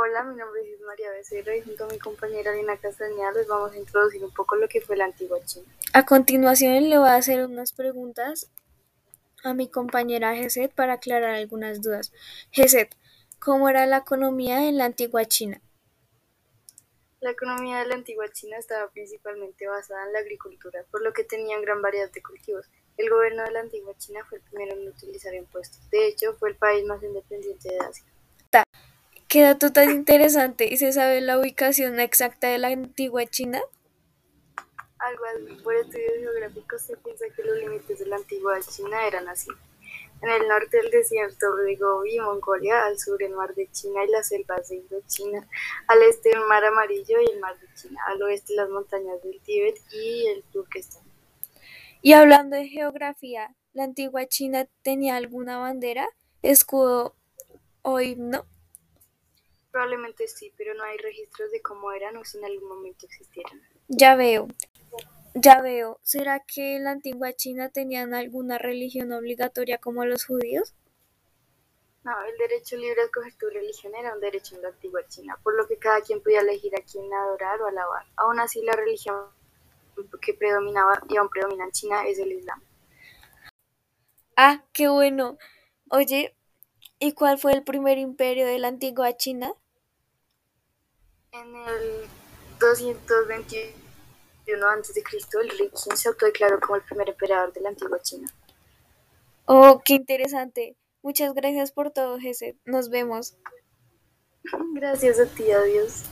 Hola, mi nombre es María Becerra y junto a mi compañera Lina Castañeda les vamos a introducir un poco lo que fue la antigua China. A continuación le voy a hacer unas preguntas a mi compañera Geset para aclarar algunas dudas. Geset, ¿cómo era la economía en la antigua China? La economía de la antigua China estaba principalmente basada en la agricultura, por lo que tenían gran variedad de cultivos. El gobierno de la antigua China fue el primero en utilizar impuestos. De hecho, fue el país más independiente de Asia. ¿Qué dato tan interesante? ¿Y se sabe la ubicación exacta de la antigua China? Algo así. Por estudios geográficos se piensa que los límites de la antigua China eran así. En el norte el desierto de Gobi, Mongolia, al sur el mar de China y las selvas de Indochina, al este el mar amarillo y el mar de China, al oeste las montañas del Tíbet y el Turquestán. Y hablando de geografía, ¿la antigua China tenía alguna bandera, escudo o himno? Probablemente sí, pero no hay registros de cómo eran o si en algún momento existieran. Ya veo. Ya veo. ¿Será que en la antigua China tenían alguna religión obligatoria como los judíos? No, el derecho libre a escoger tu religión era un derecho en la antigua China, por lo que cada quien podía elegir a quién adorar o alabar. Aún así, la religión que predominaba y aún predomina en China es el Islam. Ah, qué bueno. Oye, ¿y cuál fue el primer imperio de la antigua China? En el 221 a.C., el rey Qin se autodeclaró como el primer emperador de la antigua China. Oh, qué interesante. Muchas gracias por todo, Jesse. Nos vemos. Gracias a ti, adiós.